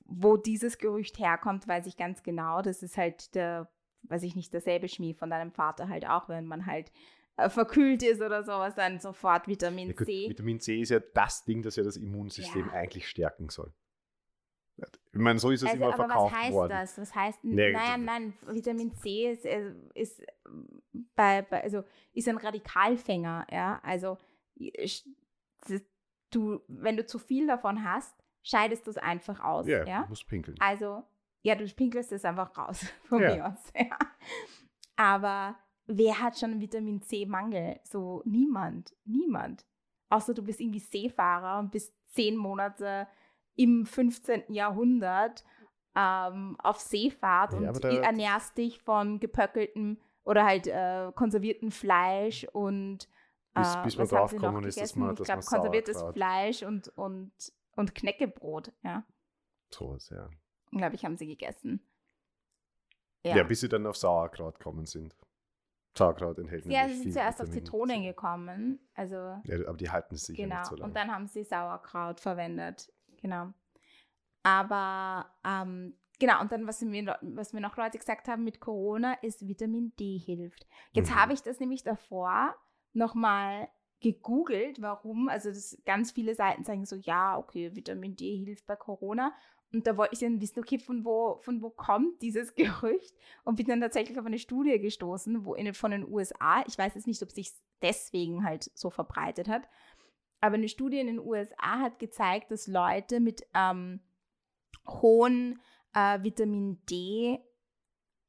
Wo dieses Gerücht herkommt, weiß ich ganz genau. Das ist halt der, weiß ich nicht, derselbe Schmied von deinem Vater halt auch, wenn man halt äh, verkühlt ist oder sowas, dann sofort Vitamin Ja, gut, C. Vitamin C ist ja das Ding, das ja das Immunsystem Ja. eigentlich stärken soll. Ich meine, so ist es Also, immer aber verkauft was heißt worden. das? Was heißt, Nee, naja, nein, Vitamin C ist, äh, ist, bei, bei, also ist ein Radikalfänger, ja. Also du, wenn du zu viel davon hast, scheidest du es einfach aus, Ja, ja. du musst pinkeln. Also, ja, du pinkelst es einfach raus, [laughs] von Ja. mir aus. [laughs] Ja. Aber wer hat schon Vitamin C-Mangel? So niemand, niemand. Außer du bist irgendwie Seefahrer und bist zehn Monate im 15. Jahrhundert ähm, auf Seefahrt Ja, und ernährst dich von gepöckeltem oder halt äh, konserviertem Fleisch und Bis- äh, bis wir was haben drauf sie noch kommen, ist, dass man- ich man konserviertes Sauerkraut- Fleisch und, und, und Knäckebrot, ja So ist ja. glaube ich, haben sie gegessen. Ja. bis sie dann auf Sauerkraut gekommen sind. Sauerkraut enthält Ja, nämlich sie sind zuerst auf Zitronen gekommen. Also, Ja, aber die halten es sicher genau. nicht so lange. Und dann haben sie Sauerkraut verwendet. Genau. Aber, ähm, genau. Und dann, was mir, noch- was mir noch Leute gesagt haben mit Corona, ist Vitamin D hilft. Jetzt Mhm. habe ich das nämlich davor nochmal gegoogelt, warum. Also, das, ganz viele Seiten sagen so, ja, okay, Vitamin D hilft bei Corona. Und da wollte ich dann wissen, okay, von wo, von wo kommt dieses [laughs] Gerücht? Und bin dann tatsächlich auf eine Studie gestoßen, wo in, von den USA, ich weiß jetzt nicht, ob sich deswegen halt so verbreitet hat, aber eine Studie in den USA hat gezeigt, dass Leute mit ähm, hohen äh, Vitamin D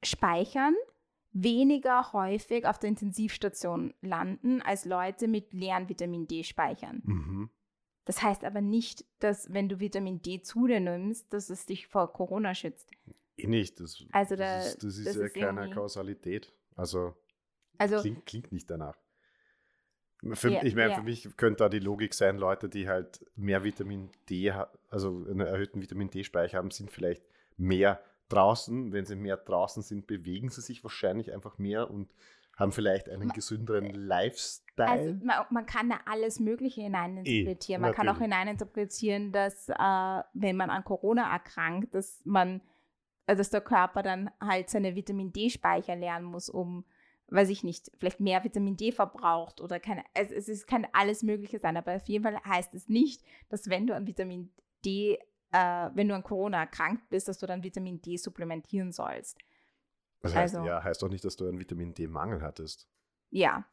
speichern weniger häufig auf der Intensivstation landen als Leute mit leeren Vitamin D speichern. Mhm. Das heißt aber nicht, dass wenn du Vitamin D zu dir nimmst, dass es dich vor Corona schützt. Eh nicht. Das, Also da- das ist, das ist das ja ist keine Kausalität. Also, Also klingt, klingt nicht danach. Für, Ja, ich meine, ja. für mich könnte da die Logik sein, Leute, die halt mehr Vitamin D, also einen erhöhten Vitamin D-Speicher haben, sind vielleicht mehr draußen. Wenn sie mehr draußen sind, bewegen sie sich wahrscheinlich einfach mehr und haben vielleicht einen Ma- gesünderen Also Lifestyle. man, man kann da alles Mögliche hineininterpretieren. Eh, man kann auch natürlich. hineininterpretieren, dass äh, wenn man an Corona erkrankt, dass man, also dass der Körper dann halt seine Vitamin D-Speicher lernen muss, um, weiß ich nicht, vielleicht mehr Vitamin D verbraucht oder keine, es, es ist, kann alles Mögliche sein, aber auf jeden Fall heißt es nicht, dass wenn du an Vitamin D, äh, wenn du an Corona erkrankt bist, dass du dann Vitamin D supplementieren sollst. Das heißt, also- ja, heißt doch nicht, dass du einen Vitamin D-Mangel hattest. Ja,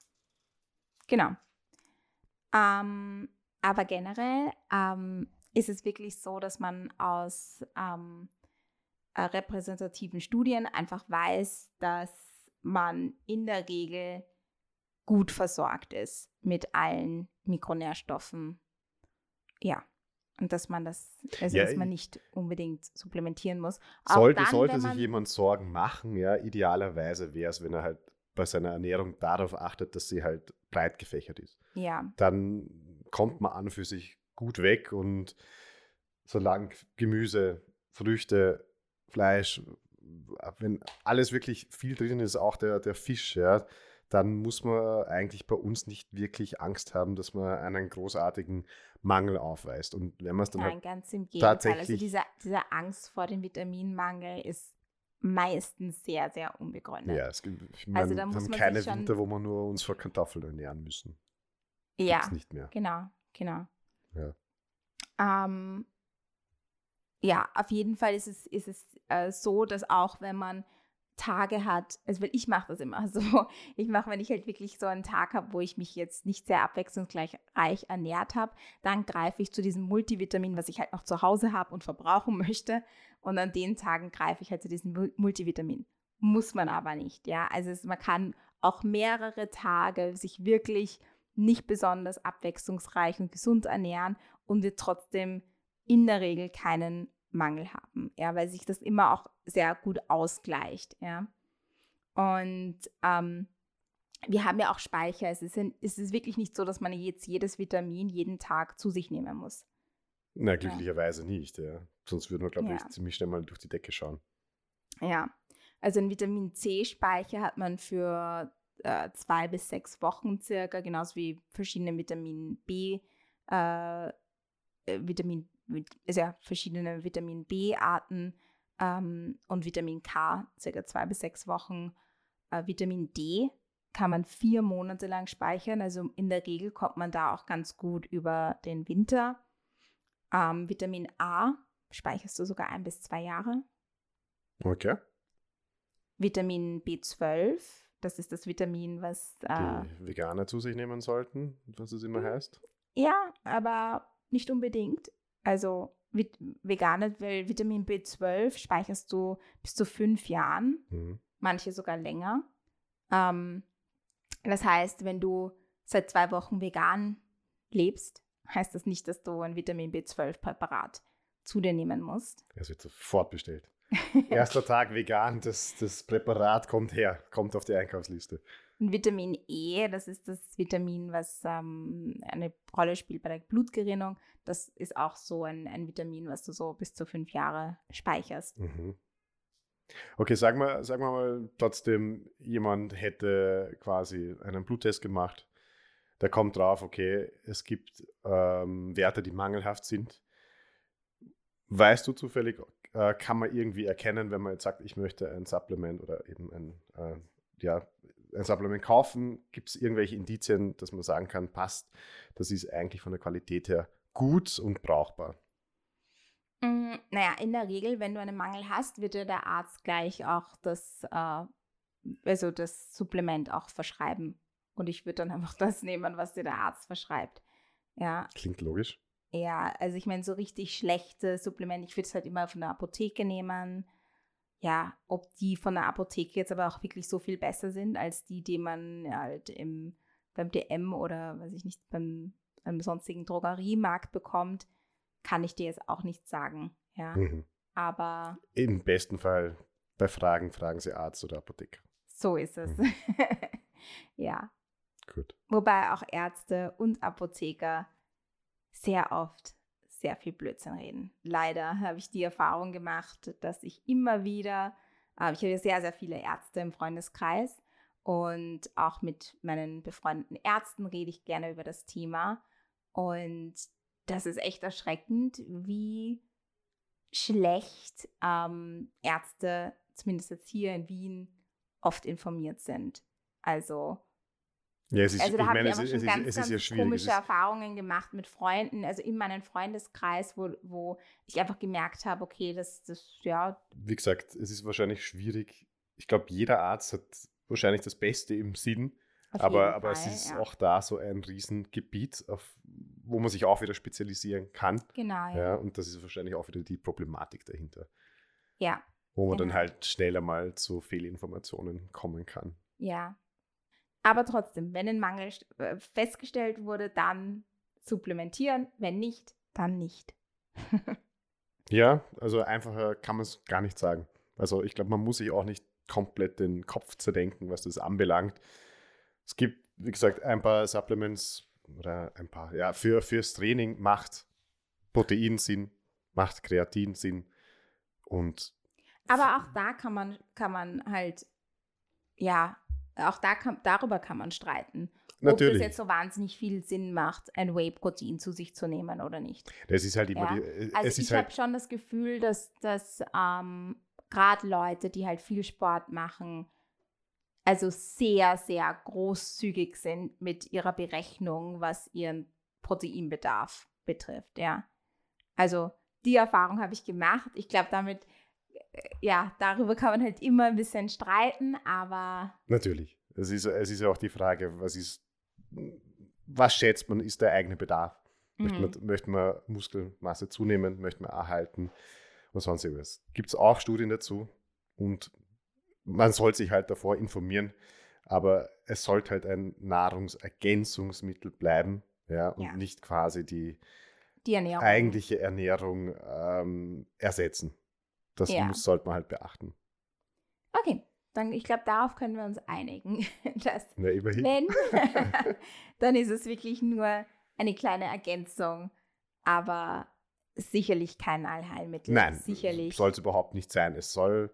genau. Ähm, aber generell ähm, ist es wirklich so, dass man aus ähm, äh, repräsentativen Studien einfach weiß, dass man in der Regel gut versorgt ist mit allen Mikronährstoffen. Ja. Und dass man das, also Ja, dass man ich- nicht unbedingt supplementieren muss. Sollte, dann, sollte sich man- jemand Sorgen machen, ja, idealerweise wäre es, wenn er halt bei seiner Ernährung darauf achtet, dass sie halt breit gefächert ist. Ja, Dann kommt man an für sich gut weg und solange Gemüse, Früchte, Fleisch, wenn alles wirklich viel drin ist, auch der, der Fisch, ja, dann muss man eigentlich bei uns nicht wirklich Angst haben, dass man einen großartigen Mangel aufweist. Und wenn man es dann Nein, halt ganz im Gegenteil. Also tatsächlich- diese, diese Angst vor dem Vitaminmangel ist meistens sehr, sehr unbegründet. Ja, es gibt, ich Also meine, da muss haben man keine Winter, wo wir nur uns vor Kartoffeln ernähren müssen. Ja, Gibt's nicht mehr. genau, genau. Ja. Ähm, ja, auf jeden Fall ist es, ist es äh, so, dass auch wenn man Tage hat, also weil ich mache das immer [laughs] so, ich mache, wenn ich halt wirklich so einen Tag habe, wo ich mich jetzt nicht sehr abwechslungsreich ernährt habe, dann greife ich zu diesem Multivitamin, was ich halt noch zu Hause habe und verbrauchen [laughs] möchte. Und an den Tagen greife ich halt zu diesem Mul- Multivitamin. Muss man aber nicht, ja. Also es, man kann auch mehrere Tage sich wirklich nicht besonders abwechslungsreich und gesund ernähren und wir trotzdem in der Regel keinen Mangel haben, ja, weil sich das immer auch sehr gut ausgleicht, ja. Und ähm, wir haben ja auch Speicher. Es ist, es ist wirklich nicht so, dass man jetzt jedes Vitamin jeden Tag zu sich nehmen muss. Na, glücklicherweise nicht, ja. Sonst würden wir, glaube ich, Ja. ziemlich schnell mal durch die Decke schauen. Ja, also einen Vitamin C-Speicher hat man für äh, zwei bis sechs Wochen circa, genauso wie verschiedene Vitamin B, äh, äh, Vitamin, also ja, verschiedene Vitamin B-Arten ähm, und Vitamin K circa zwei bis sechs Wochen. Äh, Vitamin D kann man vier Monate lang speichern, also in der Regel kommt man da auch ganz gut über den Winter. Ähm, Vitamin A speicherst du sogar ein bis zwei Jahre. Okay. Vitamin B12, das ist das Vitamin, was äh, Die Veganer zu sich nehmen sollten, was es immer heißt. ja, aber nicht unbedingt. Also vegane, weil Vitamin B12 speicherst du bis zu fünf Jahren, Mhm. manche sogar länger. Ähm, das heißt, wenn du seit zwei Wochen vegan lebst, heißt das nicht, dass du ein Vitamin B12-Präparat zu dir nehmen musst. Es wird sofort bestellt. [laughs] Erster Tag vegan, das, das Präparat kommt her, kommt auf die Einkaufsliste. Und Vitamin E, das ist das Vitamin, was ähm, eine Rolle spielt bei der Blutgerinnung. Das ist auch so ein, ein Vitamin, was du so bis zu fünf Jahre speicherst. Mhm. Okay, sagen wir, sagen wir mal trotzdem, jemand hätte quasi einen Bluttest gemacht. Der kommt drauf, okay, es gibt ähm, Werte, die mangelhaft sind. Weißt du zufällig, äh, kann man irgendwie erkennen, wenn man jetzt sagt, ich möchte ein Supplement oder eben ein, äh, ja, ein Supplement kaufen, gibt es irgendwelche Indizien, dass man sagen kann, passt, das ist eigentlich von der Qualität her gut und brauchbar. Mm, naja, in der Regel, wenn du einen Mangel hast, wird dir der Arzt gleich auch das, äh, also das Supplement auch verschreiben. Und ich würde dann [laughs] einfach das nehmen, was dir der Arzt verschreibt. Ja, Klingt logisch. Ja, also ich meine, so richtig schlechte Supplemente, ich würde es halt immer von der Apotheke nehmen. Ja, ob die von der Apotheke jetzt aber auch wirklich so viel besser sind als die, die man halt im, beim DM oder weiß ich nicht, beim, beim sonstigen Drogeriemarkt bekommt, kann ich dir jetzt auch nicht sagen. Ja, Mhm. aber Im besten Fall bei Fragen fragen Sie Arzt oder Apotheker. so ist es. Mhm. [laughs] ja, Gut. wobei auch Ärzte und Apotheker sehr oft sehr viel Blödsinn reden. Leider habe ich die Erfahrung gemacht, dass ich immer wieder, äh, ich habe ja sehr, sehr viele Ärzte im Freundeskreis und auch mit meinen befreundeten Ärzten rede ich gerne über das Thema. Und das ist echt erschreckend, wie schlecht ähm, Ärzte, zumindest jetzt hier in Wien, oft informiert sind. Also, ja, ist, also da habe ich es aber ist, schon es ganz, ist, ganz ja schwierig. komische Es Erfahrungen gemacht mit Freunden, also in meinem Freundeskreis, wo, wo ich einfach gemerkt habe, okay, das, das, ja, wie gesagt, es ist wahrscheinlich schwierig. Ich glaube, jeder Arzt hat wahrscheinlich das Beste im Sinn, auf aber, aber Fall, es ist ja. auch da so ein Riesengebiet, auf, wo man sich auch wieder spezialisieren kann. Genau, ja. Ja, und das ist wahrscheinlich auch wieder die Problematik dahinter, Ja, wo man dann Genau. halt schneller mal zu Fehlinformationen kommen kann. ja. Aber trotzdem, wenn ein Mangel äh, festgestellt wurde, dann supplementieren, wenn nicht, dann nicht. [laughs] Ja, also einfacher kann man es gar nicht sagen. Also ich glaube, man muss sich auch nicht komplett den Kopf zerdenken, was das anbelangt. Es gibt, wie gesagt, ein paar Supplements oder ein paar, ja, für, fürs Training macht Protein Sinn, macht Kreatin Sinn und Aber auch da kann man, kann man halt, ja, auch da kann, darüber kann man streiten. Ob natürlich, das jetzt so wahnsinnig viel Sinn macht, ein Whey-Protein zu sich zu nehmen oder nicht. das ist halt immer Ja, die, Also es ich habe halt, schon das Gefühl, dass, dass ähm, gerade Leute, die halt viel Sport machen, also sehr, sehr großzügig sind mit ihrer Berechnung, was ihren Proteinbedarf betrifft, ja. Also die Erfahrung habe ich gemacht. Ich glaube, damit, ja, darüber kann man halt immer ein bisschen streiten, aber natürlich. Es ist, es ist ja auch die Frage, was ist, was schätzt man, ist der eigene Bedarf? Möchte, mhm. man, möchte man Muskelmasse zunehmen, möchte man erhalten und sonst irgendwas. Gibt es auch Studien dazu und man soll sich halt davor informieren, aber es sollte halt ein Nahrungsergänzungsmittel bleiben ja, und Ja. nicht quasi die die Ernährung. eigentliche Ernährung ähm, ersetzen. Das Ja. muss, sollte man halt beachten. Okay, dann ich glaube, darauf können wir uns einigen, [laughs] dass Ja, immerhin. Wenn, [laughs] [laughs] dann ist es wirklich nur eine kleine Ergänzung, aber sicherlich kein Allheilmittel. Nein, sicherlich. soll es überhaupt nicht sein. Es soll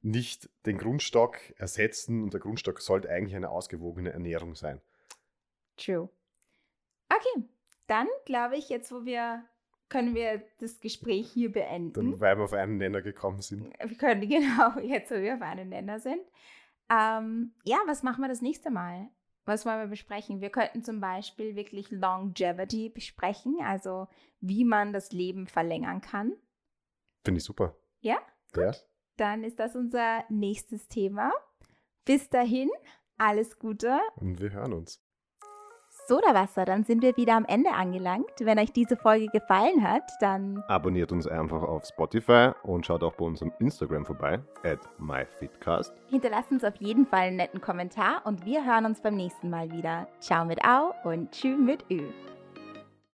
nicht den Grundstock ersetzen und der Grundstock sollte eigentlich eine ausgewogene Ernährung sein. True. Okay, dann glaube ich, jetzt wo wir, können wir das Gespräch hier beenden. Dann, weil wir auf einen Nenner gekommen sind. wir können [laughs] genau jetzt, wo wir auf einen Nenner sind. Ähm, ja, was machen wir das nächste Mal? Was wollen wir besprechen? Wir könnten zum Beispiel wirklich Longevity besprechen, also wie man das Leben verlängern kann. Finde ich super. Ja? Ja. Dann ist das unser nächstes Thema. Bis dahin, alles Gute. Und wir hören uns. Sodawasser, dann sind wir wieder am Ende angelangt. Wenn euch diese Folge gefallen hat, dann Abonniert uns einfach auf Spotify und schaut auch bei unserem Instagram vorbei, at myfitcast. hinterlasst uns auf jeden Fall einen netten Kommentar und wir hören uns beim nächsten Mal wieder. Ciao mit Au und Tschü mit Ü.